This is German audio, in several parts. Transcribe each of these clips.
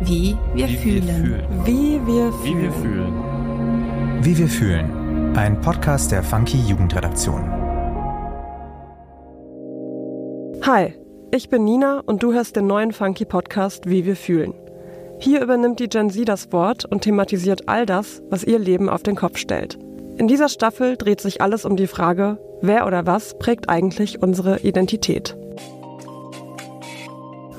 Wie wir, Wie fühlen. wir fühlen. Wie wir fühlen. Wie wir fühlen. Wie wir fühlen. Ein Podcast der Funky Jugendredaktion. Hi, ich bin Nina und du hörst den neuen Funky Podcast Wie wir fühlen. Hier übernimmt die Gen Z das Wort und thematisiert all das, was ihr Leben auf den Kopf stellt. In dieser Staffel dreht sich alles um die Frage, wer oder was prägt eigentlich unsere Identität.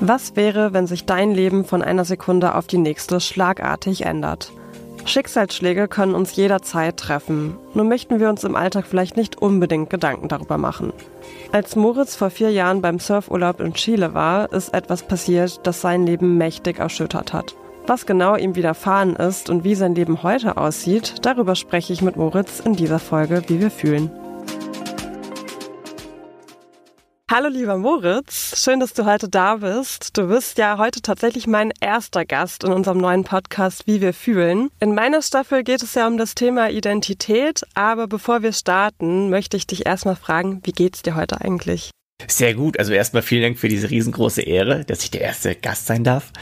Was wäre, wenn sich dein Leben von einer Sekunde auf die nächste schlagartig ändert? Schicksalsschläge können uns jederzeit treffen, nur möchten wir uns im Alltag vielleicht nicht unbedingt Gedanken darüber machen. Als Moritz vor vier Jahren beim Surfurlaub in Chile war, ist etwas passiert, das sein Leben mächtig erschüttert hat. Was genau ihm widerfahren ist und wie sein Leben heute aussieht, darüber spreche ich mit Moritz in dieser Folge, wie wir fühlen. Hallo lieber Moritz, schön, dass du heute da bist. Du bist ja heute tatsächlich mein erster Gast in unserem neuen Podcast Wie wir fühlen. In meiner Staffel geht es ja um das Thema Identität, aber bevor wir starten, möchte ich dich erstmal fragen, wie geht's dir heute eigentlich? Sehr gut. Also erstmal vielen Dank für diese riesengroße Ehre, dass ich der erste Gast sein darf.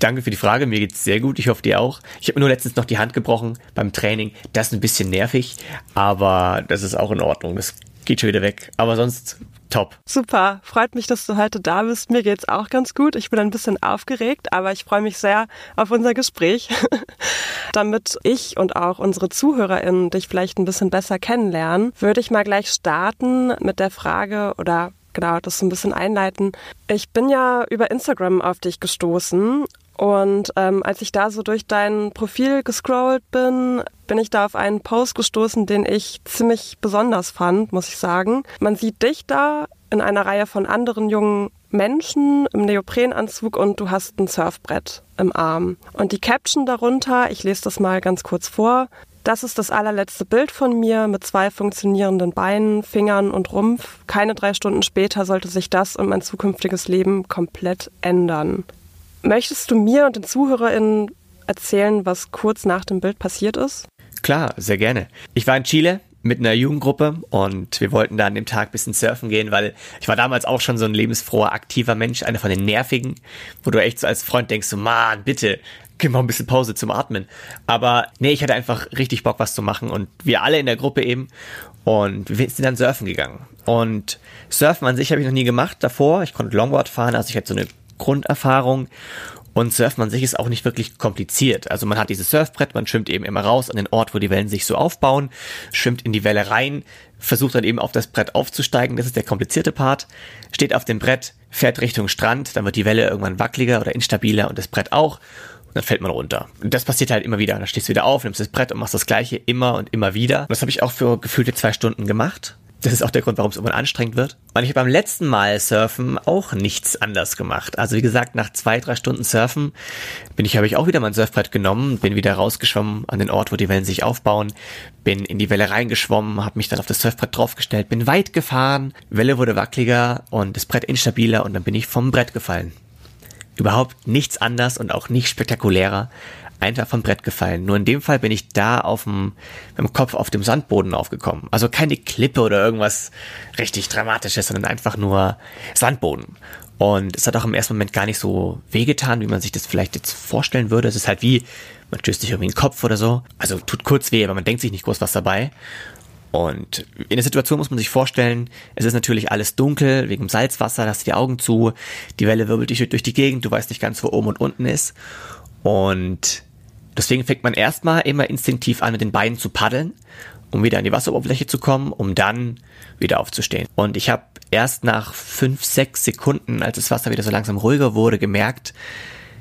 Danke für die Frage. Mir geht's sehr gut. Ich hoffe dir auch. Ich habe mir nur letztens noch die Hand gebrochen beim Training. Das ist ein bisschen nervig, aber das ist auch in Ordnung. Das geht schon wieder weg. Aber sonst top. Super. Freut mich, dass du heute da bist. Mir geht's auch ganz gut. Ich bin ein bisschen aufgeregt, aber ich freue mich sehr auf unser Gespräch. Damit ich und auch unsere ZuhörerInnen dich vielleicht ein bisschen besser kennenlernen, würde ich mal gleich starten mit der Frage oder genau das so ein bisschen einleiten. Ich bin ja über Instagram auf dich gestoßen und ähm, als ich da so durch dein Profil gescrollt bin, bin ich da auf einen Post gestoßen, den ich ziemlich besonders fand, muss ich sagen. Man sieht dich da in einer Reihe von anderen jungen Menschen im Neoprenanzug und du hast ein Surfbrett im Arm. Und die Caption darunter, ich lese das mal ganz kurz vor. Das ist das allerletzte Bild von mir mit zwei funktionierenden Beinen, Fingern und Rumpf. Keine drei Stunden später sollte sich das und mein zukünftiges Leben komplett ändern. Möchtest du mir und den ZuhörerInnen erzählen, was kurz nach dem Bild passiert ist? Klar, sehr gerne. Ich war in Chile mit einer Jugendgruppe und wir wollten da an dem Tag ein bisschen surfen gehen, weil ich war damals auch schon so ein lebensfroher, aktiver Mensch, einer von den nervigen, wo du echt so als Freund denkst, so, Mann, bitte, gib mal ein bisschen Pause zum Atmen. Aber nee, ich hatte einfach richtig Bock, was zu machen und wir alle in der Gruppe eben und wir sind dann surfen gegangen. Und Surfen an sich habe ich noch nie gemacht davor. Ich konnte Longboard fahren, also ich hatte so eine Grunderfahrung. Und Surfen an sich ist auch nicht wirklich kompliziert. Also man hat dieses Surfbrett, man schwimmt eben immer raus an den Ort, wo die Wellen sich so aufbauen, schwimmt in die Welle rein, versucht dann eben auf das Brett aufzusteigen. Das ist der komplizierte Part. Steht auf dem Brett, fährt Richtung Strand, dann wird die Welle irgendwann wackeliger oder instabiler und das Brett auch. Dann fällt man runter. Und das passiert halt immer wieder. Dann stehst du wieder auf, nimmst das Brett und machst das gleiche immer und immer wieder. Und das habe ich auch für gefühlte zwei Stunden gemacht. Das ist auch der Grund, warum es irgendwann anstrengend wird. Und ich habe beim letzten Mal Surfen auch nichts anders gemacht. Also wie gesagt, nach zwei, drei Stunden Surfen bin ich, habe ich auch wieder mein Surfbrett genommen, bin wieder rausgeschwommen an den Ort, wo die Wellen sich aufbauen, bin in die Welle reingeschwommen, habe mich dann auf das Surfbrett draufgestellt, bin weit gefahren, Welle wurde wackeliger und das Brett instabiler und dann bin ich vom Brett gefallen. Überhaupt nichts anders und auch nicht spektakulärer einfach vom Brett gefallen. Nur in dem Fall bin ich da auf dem, mit dem Kopf auf dem Sandboden aufgekommen. Also keine Klippe oder irgendwas richtig Dramatisches, sondern einfach nur Sandboden. Und es hat auch im ersten Moment gar nicht so wehgetan, wie man sich das vielleicht jetzt vorstellen würde. Es ist halt wie, man stößt sich irgendwie in den Kopf oder so. Also tut kurz weh, aber man denkt sich nicht groß was dabei. Und in der Situation muss man sich vorstellen, es ist natürlich alles dunkel, wegen Salzwasser, da hast du die Augen zu, die Welle wirbelt dich durch die Gegend, du weißt nicht ganz, wo oben und unten ist. Und Deswegen fängt man erstmal immer instinktiv an, mit den Beinen zu paddeln, um wieder an die Wasseroberfläche zu kommen, um dann wieder aufzustehen. Und ich habe erst nach fünf, sechs Sekunden, als das Wasser wieder so langsam ruhiger wurde, gemerkt,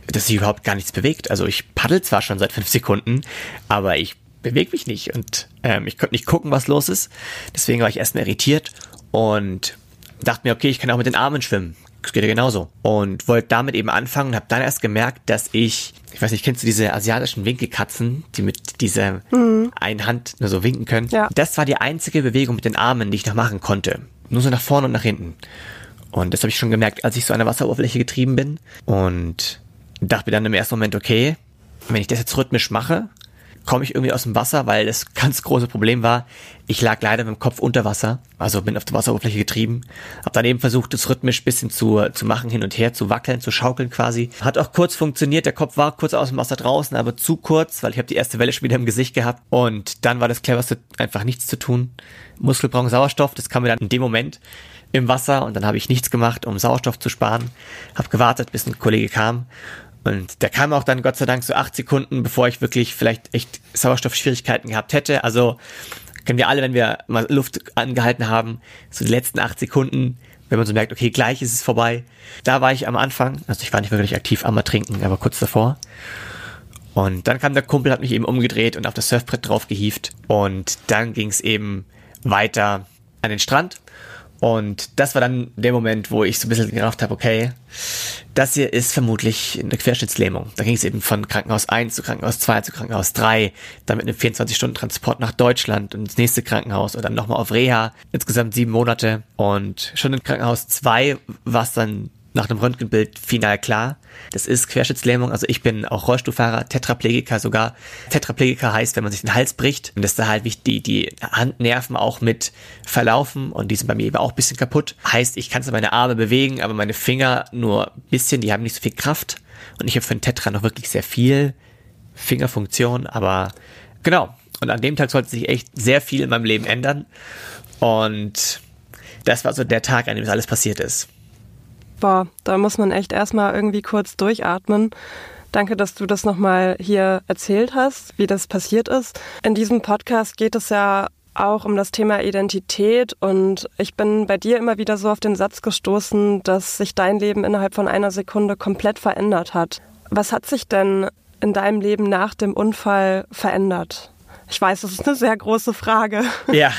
dass sich überhaupt gar nichts bewegt. Also ich paddel zwar schon seit fünf Sekunden, aber ich bewege mich nicht und ähm, ich konnte nicht gucken, was los ist. Deswegen war ich erstmal irritiert und dachte mir, okay, ich kann auch mit den Armen schwimmen. Das geht ja genauso. Und wollte damit eben anfangen und habe dann erst gemerkt, dass ich, ich weiß nicht, kennst du diese asiatischen Winkelkatzen, die mit dieser mhm. einen Hand nur so winken können? Ja. Das war die einzige Bewegung mit den Armen, die ich noch machen konnte. Nur so nach vorne und nach hinten. Und das habe ich schon gemerkt, als ich so an der Wasseroberfläche getrieben bin. Und dachte mir dann im ersten Moment, okay, wenn ich das jetzt rhythmisch mache, komme ich irgendwie aus dem Wasser, weil das ganz große Problem war, ich lag leider mit dem Kopf unter Wasser, also bin auf der Wasseroberfläche getrieben, habe dann eben versucht, das rhythmisch bisschen zu, zu machen, hin und her, zu wackeln, zu schaukeln quasi. Hat auch kurz funktioniert, der Kopf war kurz aus dem Wasser draußen, aber zu kurz, weil ich habe die erste Welle schon wieder im Gesicht gehabt und dann war das cleverste, einfach nichts zu tun. Muskel brauchen Sauerstoff, das kam mir dann in dem Moment im Wasser und dann habe ich nichts gemacht, um Sauerstoff zu sparen, habe gewartet, bis ein Kollege kam und der kam auch dann Gott sei Dank so acht Sekunden, bevor ich wirklich vielleicht echt Sauerstoffschwierigkeiten gehabt hätte. Also kennen wir alle, wenn wir mal Luft angehalten haben, so die letzten acht Sekunden, wenn man so merkt, okay, gleich ist es vorbei. Da war ich am Anfang, also ich war nicht wirklich aktiv am Trinken, aber kurz davor. Und dann kam der Kumpel, hat mich eben umgedreht und auf das Surfbrett drauf gehievt. Und dann ging es eben weiter an den Strand. Und das war dann der Moment, wo ich so ein bisschen gerafft habe, okay, das hier ist vermutlich eine Querschnittslähmung. Da ging es eben von Krankenhaus 1 zu Krankenhaus 2 zu Krankenhaus 3, dann mit einem 24-Stunden-Transport nach Deutschland und ins nächste Krankenhaus und dann nochmal auf Reha. Insgesamt sieben Monate. Und schon in Krankenhaus 2 war es dann nach dem Röntgenbild final klar. Das ist Querschnittslähmung. Also ich bin auch Rollstuhlfahrer, Tetraplegiker sogar. Tetraplegiker heißt, wenn man sich den Hals bricht, und dass da halt die, die Handnerven auch mit verlaufen und die sind bei mir eben auch ein bisschen kaputt. Heißt, ich kann zwar meine Arme bewegen, aber meine Finger nur ein bisschen, die haben nicht so viel Kraft. Und ich habe für einen Tetra noch wirklich sehr viel Fingerfunktion, aber genau. Und an dem Tag sollte sich echt sehr viel in meinem Leben ändern. Und das war so der Tag, an dem das alles passiert ist boah, da muss man echt erstmal irgendwie kurz durchatmen. Danke, dass du das nochmal hier erzählt hast, wie das passiert ist. In diesem Podcast geht es ja auch um das Thema Identität und ich bin bei dir immer wieder so auf den Satz gestoßen, dass sich dein Leben innerhalb von einer Sekunde komplett verändert hat. Was hat sich denn in deinem Leben nach dem Unfall verändert? Ich weiß, das ist eine sehr große Frage. Ja,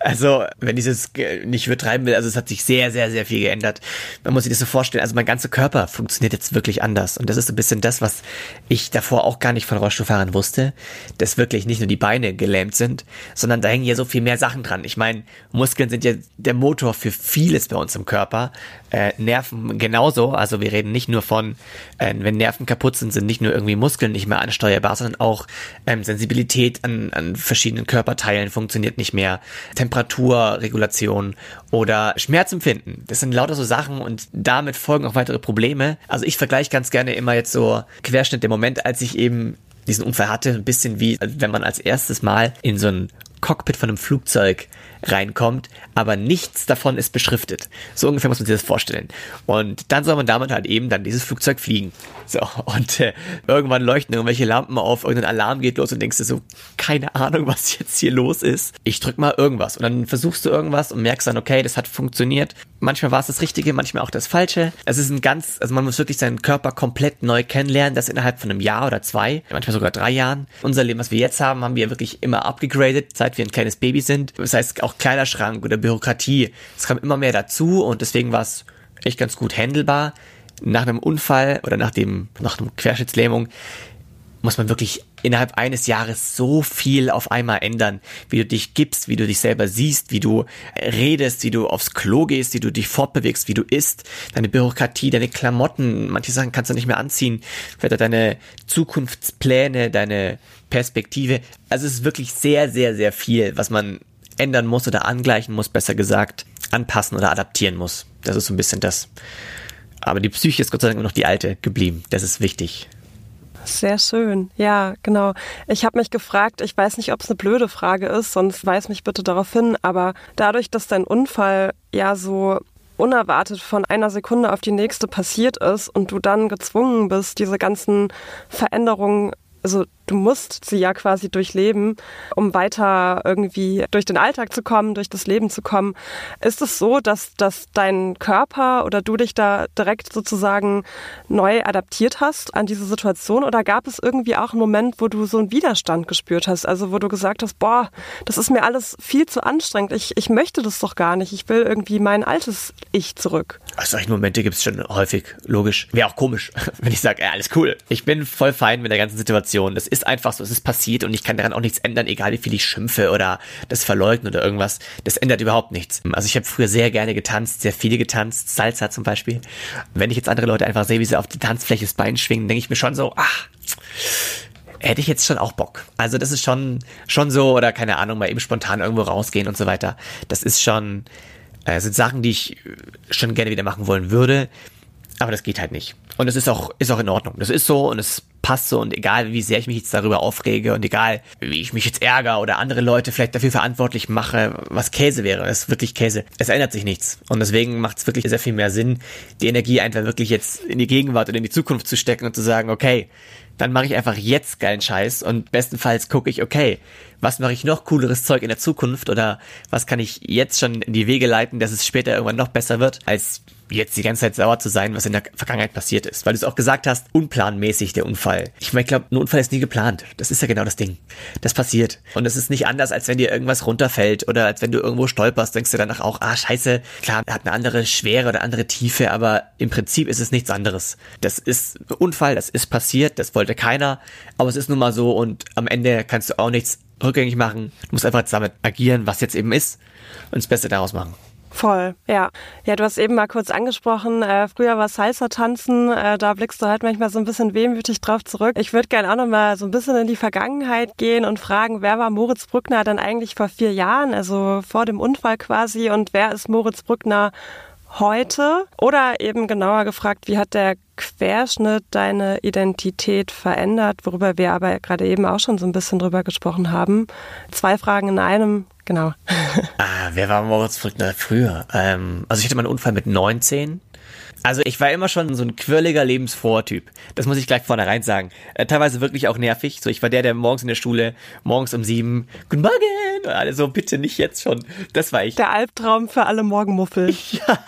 also wenn ich es nicht übertreiben will, also es hat sich sehr, sehr, sehr viel geändert. Man muss sich das so vorstellen, also mein ganzer Körper funktioniert jetzt wirklich anders. Und das ist ein bisschen das, was ich davor auch gar nicht von Rollstuhlfahrern wusste, dass wirklich nicht nur die Beine gelähmt sind, sondern da hängen ja so viel mehr Sachen dran. Ich meine, Muskeln sind ja der Motor für vieles bei uns im Körper. Äh, Nerven genauso. Also wir reden nicht nur von, äh, wenn Nerven kaputt sind, sind nicht nur irgendwie Muskeln nicht mehr ansteuerbar, sondern auch ähm, Sensibilität an an, verschiedenen Körperteilen funktioniert nicht mehr, Temperaturregulation oder Schmerzempfinden. Das sind lauter so Sachen und damit folgen auch weitere Probleme. Also ich vergleiche ganz gerne immer jetzt so Querschnitt der Moment, als ich eben diesen Unfall hatte, ein bisschen wie, wenn man als erstes Mal in so ein Cockpit von einem Flugzeug reinkommt, aber nichts davon ist beschriftet. So ungefähr muss man sich das vorstellen. Und dann soll man damit halt eben dann dieses Flugzeug fliegen. So, und äh, irgendwann leuchten irgendwelche Lampen auf, irgendein Alarm geht los und denkst du so, keine Ahnung, was jetzt hier los ist. Ich drück mal irgendwas und dann versuchst du irgendwas und merkst dann, okay, das hat funktioniert. Manchmal war es das Richtige, manchmal auch das Falsche. Es ist ein ganz, also man muss wirklich seinen Körper komplett neu kennenlernen, das innerhalb von einem Jahr oder zwei, manchmal sogar drei Jahren. Unser Leben, was wir jetzt haben, haben wir wirklich immer abgegradet, seit wir ein kleines Baby sind. Das heißt, auch Kleiderschrank oder Bürokratie. Es kam immer mehr dazu und deswegen war es echt ganz gut handelbar. Nach einem Unfall oder nach dem, nach einem Querschnittslähmung muss man wirklich innerhalb eines Jahres so viel auf einmal ändern, wie du dich gibst, wie du dich selber siehst, wie du redest, wie du aufs Klo gehst, wie du dich fortbewegst, wie du isst, deine Bürokratie, deine Klamotten, manche Sachen kannst du nicht mehr anziehen, vielleicht deine Zukunftspläne, deine Perspektive. Also es ist wirklich sehr, sehr, sehr viel, was man ändern muss oder angleichen muss, besser gesagt, anpassen oder adaptieren muss. Das ist so ein bisschen das. Aber die Psyche ist Gott sei Dank noch die alte geblieben. Das ist wichtig. Sehr schön. Ja, genau. Ich habe mich gefragt, ich weiß nicht, ob es eine blöde Frage ist, sonst weis mich bitte darauf hin, aber dadurch, dass dein Unfall ja so unerwartet von einer Sekunde auf die nächste passiert ist und du dann gezwungen bist, diese ganzen Veränderungen also du musst sie ja quasi durchleben, um weiter irgendwie durch den Alltag zu kommen, durch das Leben zu kommen. Ist es so, dass, dass dein Körper oder du dich da direkt sozusagen neu adaptiert hast an diese Situation oder gab es irgendwie auch einen Moment, wo du so einen Widerstand gespürt hast, also wo du gesagt hast, boah, das ist mir alles viel zu anstrengend, ich, ich möchte das doch gar nicht, ich will irgendwie mein altes Ich zurück. Also solche Momente gibt es schon häufig, logisch. Wäre auch komisch, wenn ich sage, ja, alles cool. Ich bin voll fein mit der ganzen Situation. Das ist einfach so, es ist passiert und ich kann daran auch nichts ändern, egal wie viel ich schimpfe oder das verleugne oder irgendwas. Das ändert überhaupt nichts. Also ich habe früher sehr gerne getanzt, sehr viele getanzt, Salsa zum Beispiel. wenn ich jetzt andere Leute einfach sehe, wie sie auf die Tanzfläche das Bein schwingen, denke ich mir schon so, ach, hätte ich jetzt schon auch Bock. Also das ist schon, schon so, oder keine Ahnung, mal eben spontan irgendwo rausgehen und so weiter. Das ist schon, äh, sind Sachen, die ich schon gerne wieder machen wollen würde. Aber das geht halt nicht. Und es ist auch, ist auch in Ordnung. Das ist so und es passt so und egal wie sehr ich mich jetzt darüber aufrege und egal wie ich mich jetzt ärgere oder andere Leute vielleicht dafür verantwortlich mache, was Käse wäre, ist wirklich Käse. Es ändert sich nichts. Und deswegen macht es wirklich sehr viel mehr Sinn, die Energie einfach wirklich jetzt in die Gegenwart und in die Zukunft zu stecken und zu sagen, okay, dann mache ich einfach jetzt geilen Scheiß und bestenfalls gucke ich, okay, was mache ich noch cooleres Zeug in der Zukunft oder was kann ich jetzt schon in die Wege leiten, dass es später irgendwann noch besser wird, als jetzt die ganze Zeit sauer zu sein, was in der Vergangenheit passiert ist. Weil du es auch gesagt hast, unplanmäßig der Unfall. Ich meine, ich glaube, ein Unfall ist nie geplant. Das ist ja genau das Ding. Das passiert. Und es ist nicht anders, als wenn dir irgendwas runterfällt oder als wenn du irgendwo stolperst, denkst du danach auch, ah, scheiße, klar, hat eine andere Schwere oder andere Tiefe, aber im Prinzip ist es nichts anderes. Das ist ein Unfall, das ist passiert, das wollte keiner, aber es ist nun mal so und am Ende kannst du auch nichts rückgängig machen. Du musst einfach damit agieren, was jetzt eben ist und das Beste daraus machen. Voll, ja. Ja, du hast eben mal kurz angesprochen, äh, früher war Salsa tanzen, äh, da blickst du halt manchmal so ein bisschen wehmütig drauf zurück. Ich würde gerne auch noch mal so ein bisschen in die Vergangenheit gehen und fragen, wer war Moritz Brückner dann eigentlich vor vier Jahren, also vor dem Unfall quasi, und wer ist Moritz Brückner heute? Oder eben genauer gefragt, wie hat der Querschnitt deine Identität verändert, worüber wir aber gerade eben auch schon so ein bisschen drüber gesprochen haben? Zwei Fragen in einem genau. ah, wer war Moritz Brückner früher? Ähm, also ich hatte meinen Unfall mit 19. Also ich war immer schon so ein quirliger Lebensvortyp. Das muss ich gleich vornherein sagen. Äh, teilweise wirklich auch nervig. So, ich war der, der morgens in der Schule, morgens um sieben, guten Morgen! Und alle so, bitte nicht jetzt schon. Das war ich. Der Albtraum für alle Morgenmuffel. ja.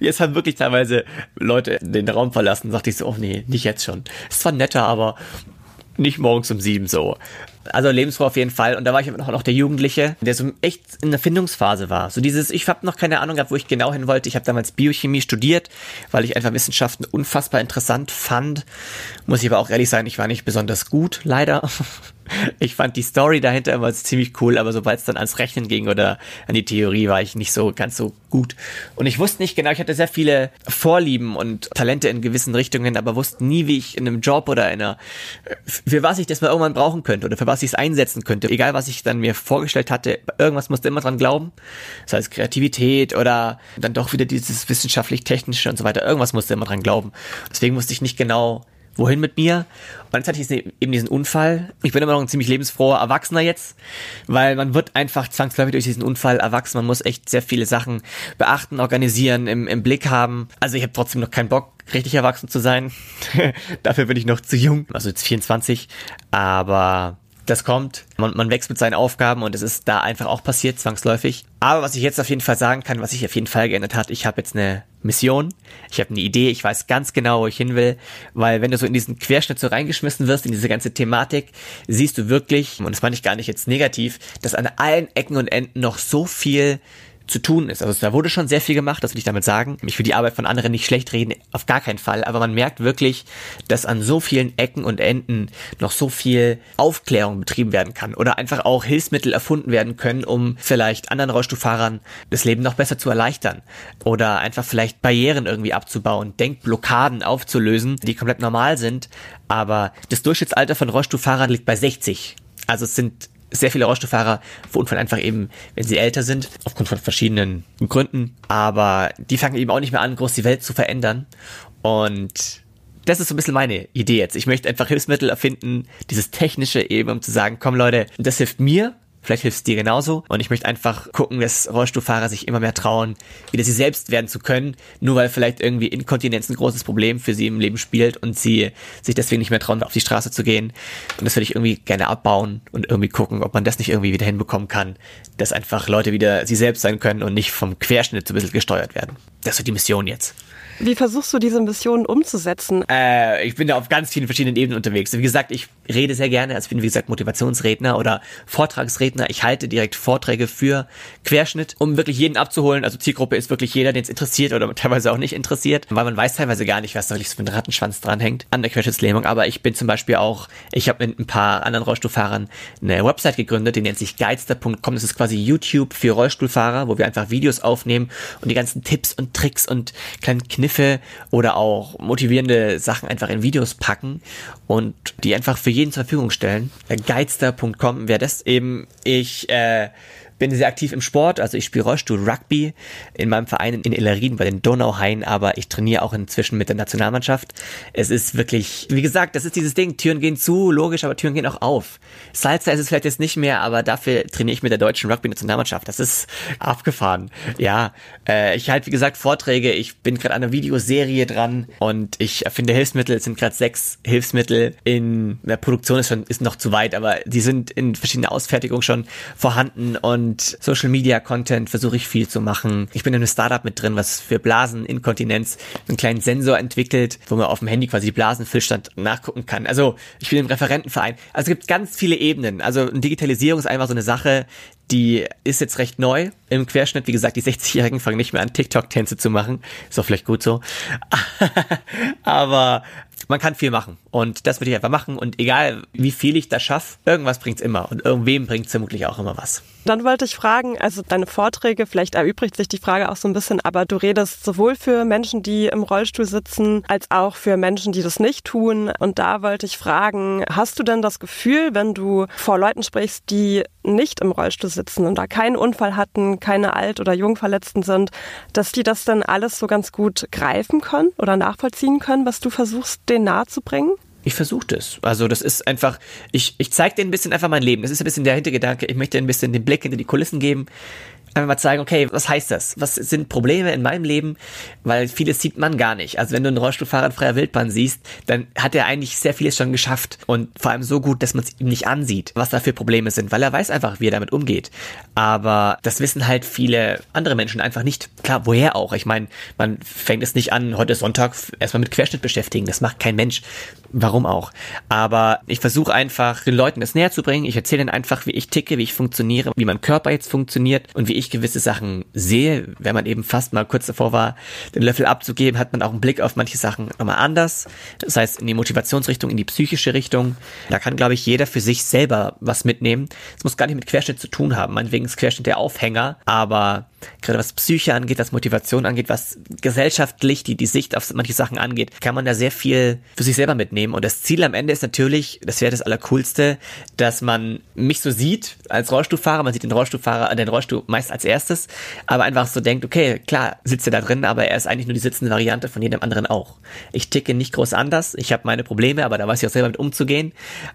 Jetzt haben wirklich teilweise Leute den Raum verlassen. Sagte ich so, oh nee, nicht jetzt schon. Ist zwar netter, aber nicht morgens um sieben so. Also lebensfroh auf jeden Fall. Und da war ich noch, noch der Jugendliche, der so echt in der Findungsphase war. So dieses, ich habe noch keine Ahnung gehabt, wo ich genau hin wollte. Ich habe damals Biochemie studiert, weil ich einfach Wissenschaften unfassbar interessant fand. Muss ich aber auch ehrlich sein, ich war nicht besonders gut, leider. Ich fand die Story dahinter immer ziemlich cool, aber sobald es dann ans Rechnen ging oder an die Theorie, war ich nicht so ganz so gut. Und ich wusste nicht genau, ich hatte sehr viele Vorlieben und Talente in gewissen Richtungen, aber wusste nie, wie ich in einem Job oder in einer, für was ich das mal irgendwann brauchen könnte oder für was ich es einsetzen könnte. Egal, was ich dann mir vorgestellt hatte, irgendwas musste immer dran glauben. Das heißt Kreativität oder dann doch wieder dieses wissenschaftlich-technische und so weiter. Irgendwas musste immer dran glauben. Deswegen wusste ich nicht genau, wohin mit mir. Und jetzt hatte ich eben diesen Unfall. Ich bin immer noch ein ziemlich lebensfroher Erwachsener jetzt, weil man wird einfach zwangsläufig durch diesen Unfall erwachsen. Man muss echt sehr viele Sachen beachten, organisieren, im, im Blick haben. Also ich habe trotzdem noch keinen Bock, richtig erwachsen zu sein. Dafür bin ich noch zu jung, also jetzt 24. Aber das kommt. Man, man wächst mit seinen Aufgaben und es ist da einfach auch passiert, zwangsläufig. Aber was ich jetzt auf jeden Fall sagen kann, was sich auf jeden Fall geändert hat, ich habe jetzt eine Mission, ich habe eine Idee, ich weiß ganz genau, wo ich hin will, weil wenn du so in diesen Querschnitt so reingeschmissen wirst, in diese ganze Thematik, siehst du wirklich, und das meine ich gar nicht jetzt negativ, dass an allen Ecken und Enden noch so viel zu tun ist. Also da wurde schon sehr viel gemacht, das will ich damit sagen. Ich will die Arbeit von anderen nicht schlecht reden, auf gar keinen Fall. Aber man merkt wirklich, dass an so vielen Ecken und Enden noch so viel Aufklärung betrieben werden kann oder einfach auch Hilfsmittel erfunden werden können, um vielleicht anderen Rollstuhlfahrern das Leben noch besser zu erleichtern oder einfach vielleicht Barrieren irgendwie abzubauen, Denkblockaden aufzulösen, die komplett normal sind. Aber das Durchschnittsalter von Rollstuhlfahrern liegt bei 60. Also es sind sehr viele Rollstuhlfahrer verunfallen einfach eben, wenn sie älter sind, aufgrund von verschiedenen Gründen. Aber die fangen eben auch nicht mehr an, groß die Welt zu verändern. Und das ist so ein bisschen meine Idee jetzt. Ich möchte einfach Hilfsmittel erfinden, dieses technische eben, um zu sagen, komm Leute, das hilft mir, Vielleicht hilft es dir genauso. Und ich möchte einfach gucken, dass Rollstuhlfahrer sich immer mehr trauen, wieder sie selbst werden zu können, nur weil vielleicht irgendwie Inkontinenz ein großes Problem für sie im Leben spielt und sie sich deswegen nicht mehr trauen, auf die Straße zu gehen. Und das würde ich irgendwie gerne abbauen und irgendwie gucken, ob man das nicht irgendwie wieder hinbekommen kann, dass einfach Leute wieder sie selbst sein können und nicht vom Querschnitt so ein bisschen gesteuert werden. Das ist die Mission jetzt. Wie versuchst du diese Mission umzusetzen? Äh, ich bin da auf ganz vielen verschiedenen Ebenen unterwegs. Wie gesagt, ich rede sehr gerne. Also ich bin, wie gesagt, Motivationsredner oder Vortragsredner. Ich halte direkt Vorträge für Querschnitt, um wirklich jeden abzuholen. Also Zielgruppe ist wirklich jeder, den es interessiert oder teilweise auch nicht interessiert, weil man weiß teilweise gar nicht, was da wirklich so mit Rattenschwanz dranhängt an der Querschnittslähmung. Aber ich bin zum Beispiel auch, ich habe mit ein paar anderen Rollstuhlfahrern eine Website gegründet, die nennt sich geizter.com. Das ist quasi YouTube für Rollstuhlfahrer, wo wir einfach Videos aufnehmen und die ganzen Tipps und Tricks und kleinen Kniffs Kniffe oder auch motivierende Sachen einfach in Videos packen und die einfach für jeden zur Verfügung stellen. Geizter.com wäre das eben. Ich äh, bin sehr aktiv im Sport, also ich spiele Rollstuhl Rugby in meinem Verein in Ellerin bei den Donauhain, aber ich trainiere auch inzwischen mit der Nationalmannschaft. Es ist wirklich, wie gesagt, das ist dieses Ding, Türen gehen zu, logisch, aber Türen gehen auch auf. Salsa ist es vielleicht jetzt nicht mehr, aber dafür trainiere ich mit der deutschen Rugby-Nationalmannschaft. Das ist abgefahren. Ja, äh, ich halte, wie gesagt, Vorträge, ich bin gerade an einer Videoserie dran und ich erfinde Hilfsmittel, es sind gerade sechs Hilfsmittel in der Produktion ist schon, ist noch zu weit, aber die sind in verschiedenen Ausfertigungen schon vorhanden und und Social Media Content versuche ich viel zu machen. Ich bin in einem Startup mit drin, was für Blaseninkontinenz einen kleinen Sensor entwickelt, wo man auf dem Handy quasi die Blasenfüllstand nachgucken kann. Also ich bin im Referentenverein. Also es gibt ganz viele Ebenen. Also Digitalisierung ist einfach so eine Sache, die ist jetzt recht neu im Querschnitt. Wie gesagt, die 60-Jährigen fangen nicht mehr an, TikTok-Tänze zu machen. Ist auch vielleicht gut so. Aber man kann viel machen. Und das würde ich einfach machen. Und egal, wie viel ich da schaffe, irgendwas bringt's immer. Und irgendwem bringt's vermutlich auch immer was. Dann wollte ich fragen, also deine Vorträge, vielleicht erübrigt sich die Frage auch so ein bisschen, aber du redest sowohl für Menschen, die im Rollstuhl sitzen, als auch für Menschen, die das nicht tun. Und da wollte ich fragen, hast du denn das Gefühl, wenn du vor Leuten sprichst, die nicht im Rollstuhl sitzen und da keinen Unfall hatten, keine Alt- oder Jungverletzten sind, dass die das dann alles so ganz gut greifen können oder nachvollziehen können, was du versuchst, denen nahezubringen? Ich versuche das. Also das ist einfach, ich, ich zeige denen ein bisschen einfach mein Leben. Das ist ein bisschen der Hintergedanke. Ich möchte ein bisschen den Blick hinter die Kulissen geben einfach mal zeigen, okay, was heißt das? Was sind Probleme in meinem Leben? Weil vieles sieht man gar nicht. Also wenn du einen Rollstuhlfahrer in freier Wildbahn siehst, dann hat er eigentlich sehr vieles schon geschafft und vor allem so gut, dass man es ihm nicht ansieht, was da für Probleme sind, weil er weiß einfach, wie er damit umgeht. Aber das wissen halt viele andere Menschen einfach nicht. Klar, woher auch? Ich meine, man fängt es nicht an, heute Sonntag, erstmal mit Querschnitt beschäftigen. Das macht kein Mensch. Warum auch? Aber ich versuche einfach, den Leuten das näher zu bringen. Ich erzähle ihnen einfach, wie ich ticke, wie ich funktioniere, wie mein Körper jetzt funktioniert und wie ich gewisse Sachen sehe. Wenn man eben fast mal kurz davor war, den Löffel abzugeben, hat man auch einen Blick auf manche Sachen nochmal anders. Das heißt, in die Motivationsrichtung, in die psychische Richtung. Da kann, glaube ich, jeder für sich selber was mitnehmen. Es muss gar nicht mit Querschnitt zu tun haben. Meinetwegen ist Querschnitt der Aufhänger, aber gerade was Psyche angeht, was Motivation angeht, was gesellschaftlich die, die Sicht auf manche Sachen angeht, kann man da sehr viel für sich selber mitnehmen. Und das Ziel am Ende ist natürlich, das wäre das Allercoolste, dass man mich so sieht als Rollstuhlfahrer, man sieht den Rollstuhlfahrer, den Rollstuhl meist als erstes, aber einfach so denkt, okay, klar, sitzt er da drin, aber er ist eigentlich nur die sitzende Variante von jedem anderen auch. Ich ticke nicht groß anders, ich habe meine Probleme, aber da weiß ich auch selber mit umzugehen.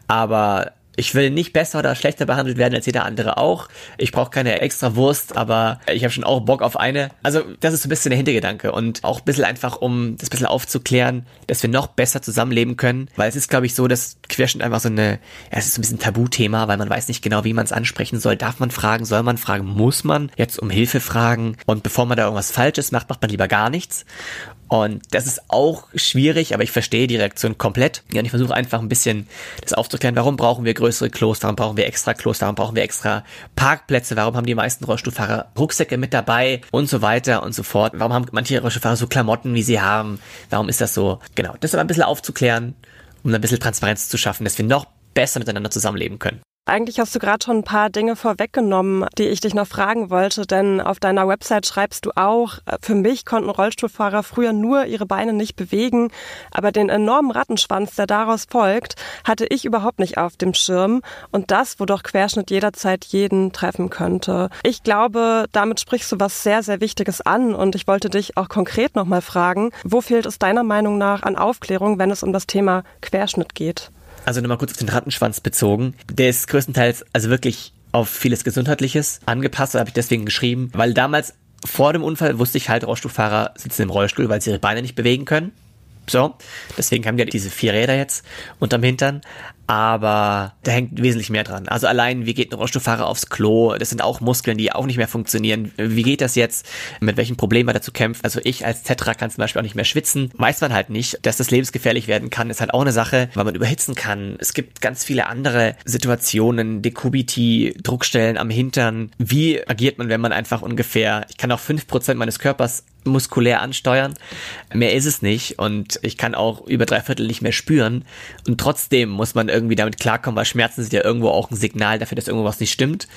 Aber ich will nicht besser oder schlechter behandelt werden als jeder andere auch. Ich brauche keine extra Wurst, aber ich habe schon auch Bock auf eine. Also das ist so ein bisschen der Hintergedanke und auch ein bisschen einfach, um das ein bisschen aufzuklären, dass wir noch besser zusammenleben können, weil es ist, glaube ich, so, dass Querschnitt einfach so eine, ja, es ist so ein bisschen Tabuthema, weil man weiß nicht genau, wie man es ansprechen soll. Darf man fragen, soll man fragen, muss man jetzt um Hilfe fragen und bevor man da irgendwas Falsches macht, macht man lieber gar nichts. Und das ist auch schwierig, aber ich verstehe die Reaktion komplett. Ja, und ich versuche einfach ein bisschen das aufzuklären, warum brauchen wir größere Klos, warum brauchen wir extra Klos, warum brauchen wir extra Parkplätze, warum haben die meisten Rollstuhlfahrer Rucksäcke mit dabei und so weiter und so fort. Warum haben manche Rollstuhlfahrer so Klamotten, wie sie haben? Warum ist das so? Genau, das aber ein bisschen aufzuklären, um ein bisschen Transparenz zu schaffen, dass wir noch besser miteinander zusammenleben können. Eigentlich hast du gerade schon ein paar Dinge vorweggenommen, die ich dich noch fragen wollte, denn auf deiner Website schreibst du auch, für mich konnten Rollstuhlfahrer früher nur ihre Beine nicht bewegen, aber den enormen Rattenschwanz, der daraus folgt, hatte ich überhaupt nicht auf dem Schirm und das, wo doch Querschnitt jederzeit jeden treffen könnte. Ich glaube, damit sprichst du was sehr, sehr Wichtiges an und ich wollte dich auch konkret nochmal fragen, wo fehlt es deiner Meinung nach an Aufklärung, wenn es um das Thema Querschnitt geht? Also nochmal kurz auf den Rattenschwanz bezogen, der ist größtenteils also wirklich auf vieles Gesundheitliches angepasst, habe ich deswegen geschrieben, weil damals vor dem Unfall wusste ich halt, Rollstuhlfahrer sitzen im Rollstuhl, weil sie ihre Beine nicht bewegen können. So, deswegen haben die diese vier Räder jetzt unterm Hintern aber da hängt wesentlich mehr dran. Also allein, wie geht ein Rollstuhlfahrer aufs Klo? Das sind auch Muskeln, die auch nicht mehr funktionieren. Wie geht das jetzt? Mit welchen Problemen er dazu kämpft? Also ich als Tetra kann zum Beispiel auch nicht mehr schwitzen. Weiß man halt nicht. Dass das lebensgefährlich werden kann, ist halt auch eine Sache, weil man überhitzen kann. Es gibt ganz viele andere Situationen, Dekubiti, Druckstellen am Hintern. Wie agiert man, wenn man einfach ungefähr, ich kann auch fünf Prozent meines Körpers muskulär ansteuern. Mehr ist es nicht und ich kann auch über drei Viertel nicht mehr spüren und trotzdem muss man irgendwie damit klarkommen, weil Schmerzen sind ja irgendwo auch ein Signal dafür, dass irgendwo was nicht stimmt.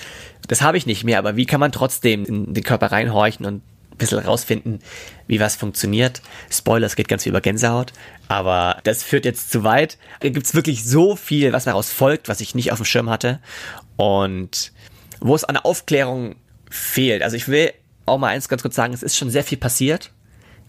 Das habe ich nicht mehr, aber wie kann man trotzdem in den Körper reinhorchen und ein bisschen rausfinden, wie was funktioniert. Spoilers geht ganz viel über Gänsehaut, aber das führt jetzt zu weit. Da gibt es wirklich so viel, was daraus folgt, was ich nicht auf dem Schirm hatte und wo es an der Aufklärung fehlt. Also ich will auch mal eins ganz kurz sagen, es ist schon sehr viel passiert.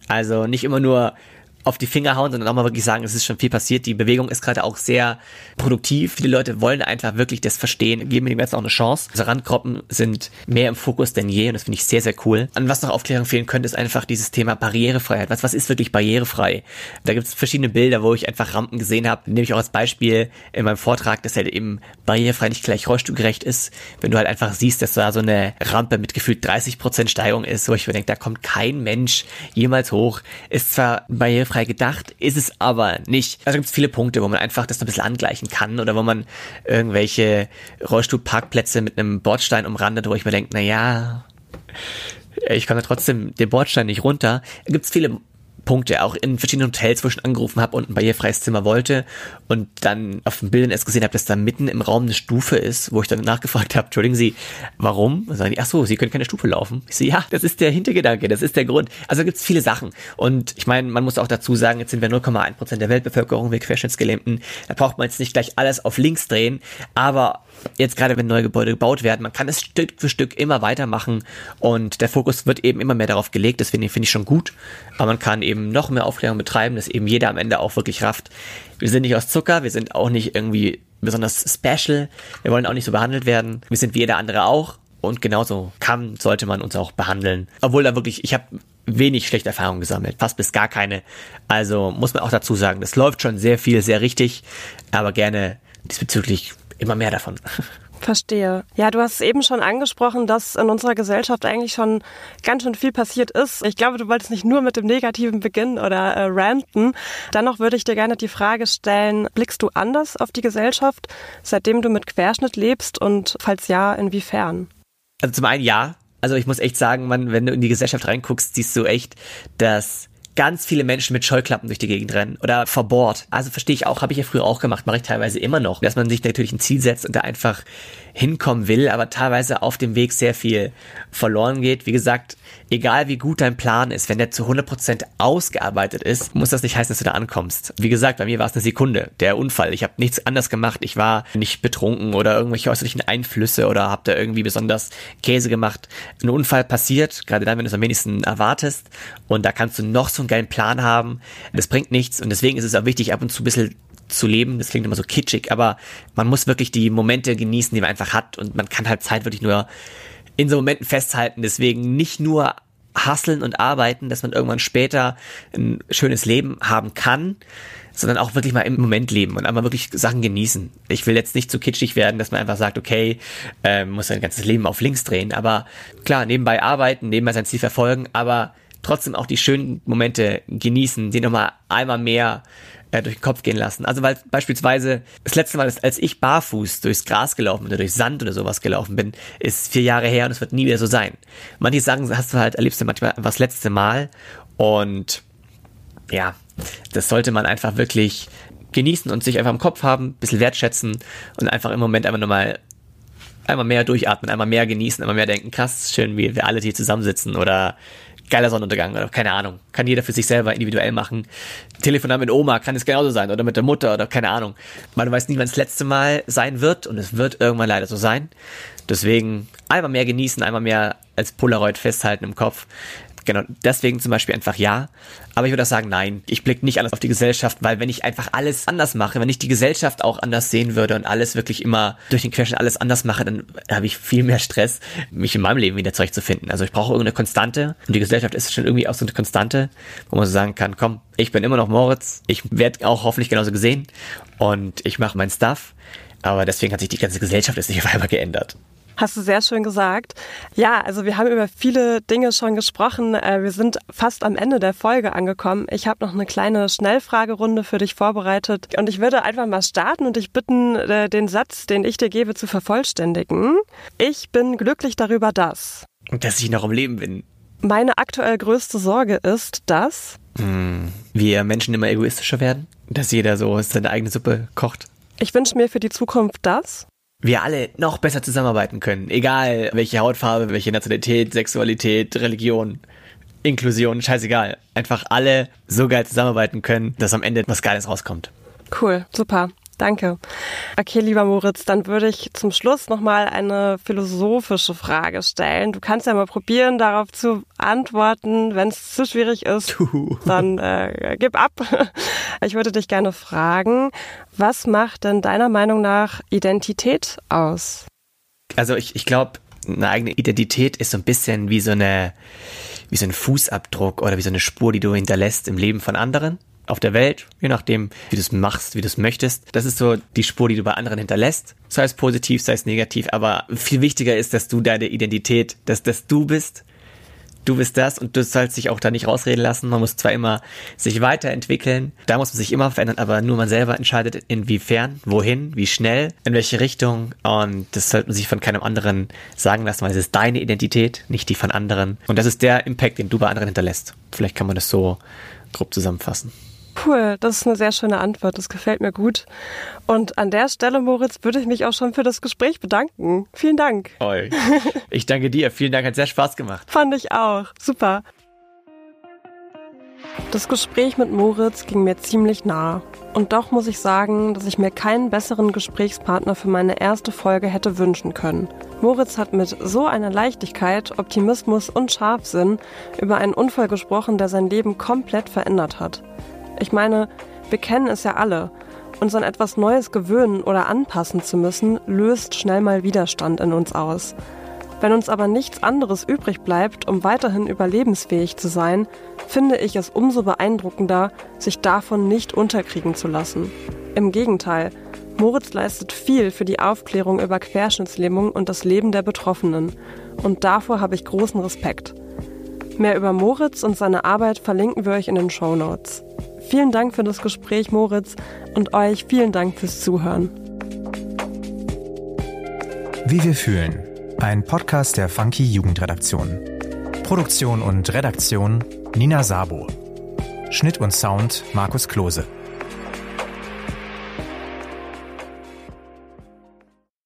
Also nicht immer nur auf die Finger hauen, sondern auch mal wirklich sagen, es ist schon viel passiert. Die Bewegung ist gerade auch sehr produktiv. Viele Leute wollen einfach wirklich das verstehen, geben dem jetzt auch eine Chance. Also Randgruppen sind mehr im Fokus denn je und das finde ich sehr, sehr cool. An was noch Aufklärung fehlen könnte, ist einfach dieses Thema Barrierefreiheit. Was, was ist wirklich barrierefrei? Da gibt es verschiedene Bilder, wo ich einfach Rampen gesehen habe. Nehme ich auch als Beispiel in meinem Vortrag, dass halt eben barrierefrei nicht gleich rollstuhlgerecht ist. Wenn du halt einfach siehst, dass da so eine Rampe mit gefühlt 30% Steigung ist, wo ich mir denke, da kommt kein Mensch jemals hoch. Ist zwar barrierefrei barrierefrei gedacht, ist es aber nicht. Also gibt es viele Punkte, wo man einfach das ein bisschen angleichen kann oder wo man irgendwelche Rollstuhlparkplätze mit einem Bordstein umrandet, wo ich mir denke, na ja, ich komme trotzdem den Bordstein nicht runter. Gibt es viele Punkte, auch in verschiedenen Hotels, wo ich schon angerufen habe und ein barrierefreies Zimmer wollte und dann auf den Bildern erst gesehen habe, dass da mitten im Raum eine Stufe ist, wo ich dann nachgefragt habe, entschuldigen Sie, warum? Und sagen die, ach so, Sie können keine Stufe laufen. Ich so, ja, das ist der Hintergedanke, das ist der Grund. Also gibt es viele Sachen und ich meine, man muss auch dazu sagen, jetzt sind wir 0,1 Prozent der Weltbevölkerung, wir Querschnittsgelähmten, da braucht man jetzt nicht gleich alles auf links drehen, aber jetzt gerade wenn neue Gebäude gebaut werden, man kann es Stück für Stück immer weitermachen und der Fokus wird eben immer mehr darauf gelegt, ich, finde ich schon gut, aber man kann eben noch mehr Aufklärung betreiben, dass eben jeder am Ende auch wirklich rafft. Wir sind nicht aus Zucker, wir sind auch nicht irgendwie besonders special, wir wollen auch nicht so behandelt werden, wir sind wie jeder andere auch und genauso kann, sollte man uns auch behandeln. Obwohl da wirklich, ich habe wenig schlechte Erfahrungen gesammelt, fast bis gar keine. Also muss man auch dazu sagen, das läuft schon sehr viel, sehr richtig, aber gerne diesbezüglich immer mehr davon. Verstehe. Ja, du hast eben schon angesprochen, dass in unserer Gesellschaft eigentlich schon ganz schön viel passiert ist. Ich glaube, du wolltest nicht nur mit dem Negativen beginnen oder äh, ranten. Dennoch würde ich dir gerne die Frage stellen, blickst du anders auf die Gesellschaft, seitdem du mit Querschnitt lebst und falls ja, inwiefern? Also zum einen ja. Also ich muss echt sagen, man, wenn du in die Gesellschaft reinguckst, siehst du echt, dass ganz viele Menschen mit Scheuklappen durch die Gegend rennen oder verbohrt. Also verstehe ich auch, habe ich ja früher auch gemacht, mache ich teilweise immer noch, dass man sich natürlich ein Ziel setzt und da einfach hinkommen will, aber teilweise auf dem Weg sehr viel verloren geht. Wie gesagt, egal wie gut dein Plan ist, wenn der zu 100% ausgearbeitet ist, muss das nicht heißen, dass du da ankommst. Wie gesagt, bei mir war es eine Sekunde, der Unfall. Ich habe nichts anders gemacht. Ich war nicht betrunken oder irgendwelche äußerlichen Einflüsse oder habe da irgendwie besonders Käse gemacht. Ein Unfall passiert, gerade dann, wenn du es am wenigsten erwartest und da kannst du noch so einen geilen Plan haben. Das bringt nichts und deswegen ist es auch wichtig, ab und zu ein bisschen zu leben. Das klingt immer so kitschig, aber man muss wirklich die Momente genießen, die man einfach hat und man kann halt Zeit wirklich nur in so Momenten festhalten. Deswegen nicht nur hasseln und arbeiten, dass man irgendwann später ein schönes Leben haben kann, sondern auch wirklich mal im Moment leben und einmal wirklich Sachen genießen. Ich will jetzt nicht zu kitschig werden, dass man einfach sagt, okay, äh, muss sein ganzes Leben auf links drehen, aber klar, nebenbei arbeiten, nebenbei sein Ziel verfolgen, aber trotzdem auch die schönen Momente genießen, die nochmal einmal mehr äh, durch den Kopf gehen lassen. Also weil beispielsweise das letzte Mal, als ich barfuß durchs Gras gelaufen oder durch Sand oder sowas gelaufen bin, ist vier Jahre her und es wird nie wieder so sein. Manche Sachen hast du halt, erlebst du manchmal was letzte Mal und ja, das sollte man einfach wirklich genießen und sich einfach im Kopf haben, ein bisschen wertschätzen und einfach im Moment einfach nochmal einmal mehr durchatmen, einmal mehr genießen, einmal mehr denken, krass, schön, wie wir alle hier zusammensitzen oder geiler Sonnenuntergang oder keine Ahnung. Kann jeder für sich selber individuell machen. Telefonat mit Oma kann es genauso sein oder mit der Mutter oder keine Ahnung. Man weiß nie, wann das letzte Mal sein wird und es wird irgendwann leider so sein. Deswegen einmal mehr genießen, einmal mehr als Polaroid festhalten im Kopf. Genau, deswegen zum Beispiel einfach ja. Aber ich würde auch sagen, nein, ich blicke nicht anders auf die Gesellschaft, weil wenn ich einfach alles anders mache, wenn ich die Gesellschaft auch anders sehen würde und alles wirklich immer durch den Querschnitt alles anders mache, dann habe ich viel mehr Stress, mich in meinem Leben wieder zurechtzufinden. Also ich brauche irgendeine Konstante und die Gesellschaft ist schon irgendwie auch so eine Konstante, wo man so sagen kann, komm, ich bin immer noch Moritz, ich werde auch hoffentlich genauso gesehen und ich mache mein Stuff. Aber deswegen hat sich die ganze Gesellschaft jetzt nicht auf einmal geändert. Hast du sehr schön gesagt. Ja, also wir haben über viele Dinge schon gesprochen. Äh, wir sind fast am Ende der Folge angekommen. Ich habe noch eine kleine Schnellfragerunde für dich vorbereitet und ich würde einfach mal starten und dich bitten, äh, den Satz, den ich dir gebe, zu vervollständigen. Ich bin glücklich darüber, dass. Dass ich noch im Leben bin. Meine aktuell größte Sorge ist, dass. Hm, wir Menschen immer egoistischer werden. Dass jeder so seine eigene Suppe kocht. Ich wünsche mir für die Zukunft das wir alle noch besser zusammenarbeiten können. Egal welche Hautfarbe, welche Nationalität, Sexualität, Religion. Inklusion, scheißegal. Einfach alle so geil zusammenarbeiten können, dass am Ende was Geiles rauskommt. Cool, super. Danke. Okay, lieber Moritz, dann würde ich zum Schluss nochmal eine philosophische Frage stellen. Du kannst ja mal probieren, darauf zu antworten. Wenn es zu schwierig ist, dann äh, gib ab. Ich würde dich gerne fragen, was macht denn deiner Meinung nach Identität aus? Also ich, ich glaube, eine eigene Identität ist so ein bisschen wie so eine, wie so ein Fußabdruck oder wie so eine Spur, die du hinterlässt im Leben von anderen auf der Welt, je nachdem, wie du es machst, wie du es möchtest. Das ist so die Spur, die du bei anderen hinterlässt. Sei es positiv, sei es negativ, aber viel wichtiger ist, dass du deine Identität, dass das du bist. Du bist das und du sollst dich auch da nicht rausreden lassen. Man muss zwar immer sich weiterentwickeln, da muss man sich immer verändern, aber nur man selber entscheidet, inwiefern, wohin, wie schnell, in welche Richtung. Und das sollte man sich von keinem anderen sagen lassen, weil es ist deine Identität, nicht die von anderen. Und das ist der Impact, den du bei anderen hinterlässt. Vielleicht kann man das so grob zusammenfassen. Cool, das ist eine sehr schöne Antwort. Das gefällt mir gut. Und an der Stelle, Moritz, würde ich mich auch schon für das Gespräch bedanken. Vielen Dank. Oi. Ich danke dir. Vielen Dank, hat sehr Spaß gemacht. Fand ich auch. Super. Das Gespräch mit Moritz ging mir ziemlich nah. Und doch muss ich sagen, dass ich mir keinen besseren Gesprächspartner für meine erste Folge hätte wünschen können. Moritz hat mit so einer Leichtigkeit, Optimismus und Scharfsinn über einen Unfall gesprochen, der sein Leben komplett verändert hat. Ich meine, wir kennen es ja alle. Uns an etwas Neues gewöhnen oder anpassen zu müssen, löst schnell mal Widerstand in uns aus. Wenn uns aber nichts anderes übrig bleibt, um weiterhin überlebensfähig zu sein, finde ich es umso beeindruckender, sich davon nicht unterkriegen zu lassen. Im Gegenteil, Moritz leistet viel für die Aufklärung über Querschnittslähmung und das Leben der Betroffenen. Und davor habe ich großen Respekt. Mehr über Moritz und seine Arbeit verlinken wir euch in den Show Notes. Vielen Dank für das Gespräch, Moritz, und euch vielen Dank fürs Zuhören. Wie wir fühlen. Ein Podcast der Funky Jugendredaktion. Produktion und Redaktion Nina Sabo. Schnitt und Sound Markus Klose.